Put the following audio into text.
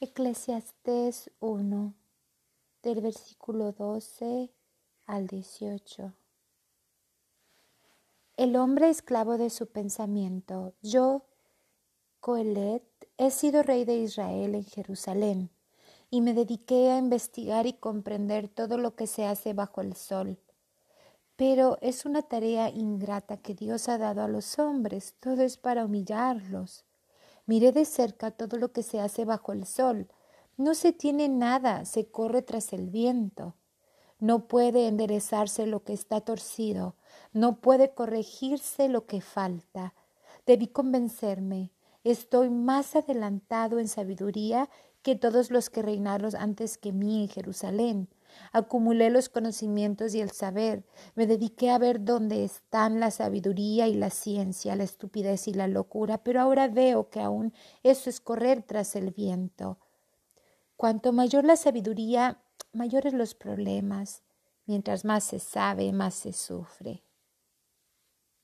Eclesiastés 1, del versículo 12 al 18. El hombre esclavo de su pensamiento. Yo, Coelet, he sido rey de Israel en Jerusalén y me dediqué a investigar y comprender todo lo que se hace bajo el sol. Pero es una tarea ingrata que Dios ha dado a los hombres, todo es para humillarlos. Miré de cerca todo lo que se hace bajo el sol. No se tiene nada, se corre tras el viento. No puede enderezarse lo que está torcido, no puede corregirse lo que falta. Debí convencerme, estoy más adelantado en sabiduría que todos los que reinaron antes que mí en Jerusalén. Acumulé los conocimientos y el saber, me dediqué a ver dónde están la sabiduría y la ciencia, la estupidez y la locura, pero ahora veo que aún eso es correr tras el viento. Cuanto mayor la sabiduría, mayores los problemas. Mientras más se sabe, más se sufre.